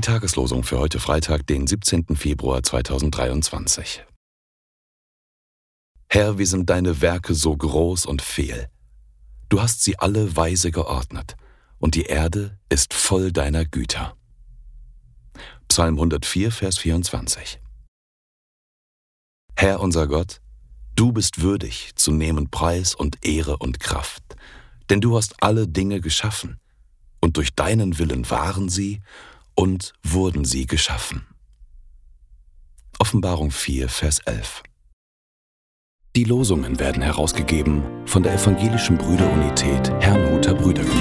Tageslosung für heute Freitag, den 17. Februar 2023. Herr, wie sind deine Werke so groß und fehl. Du hast sie alle weise geordnet, und die Erde ist voll deiner Güter. Psalm 104, Vers 24. Herr unser Gott, du bist würdig zu nehmen Preis und Ehre und Kraft, denn du hast alle Dinge geschaffen, und durch deinen Willen waren sie und wurden sie geschaffen. Offenbarung 4, Vers 11. Die Losungen werden herausgegeben von der Evangelischen Brüderunität Herrnhuter Brüdergemeine.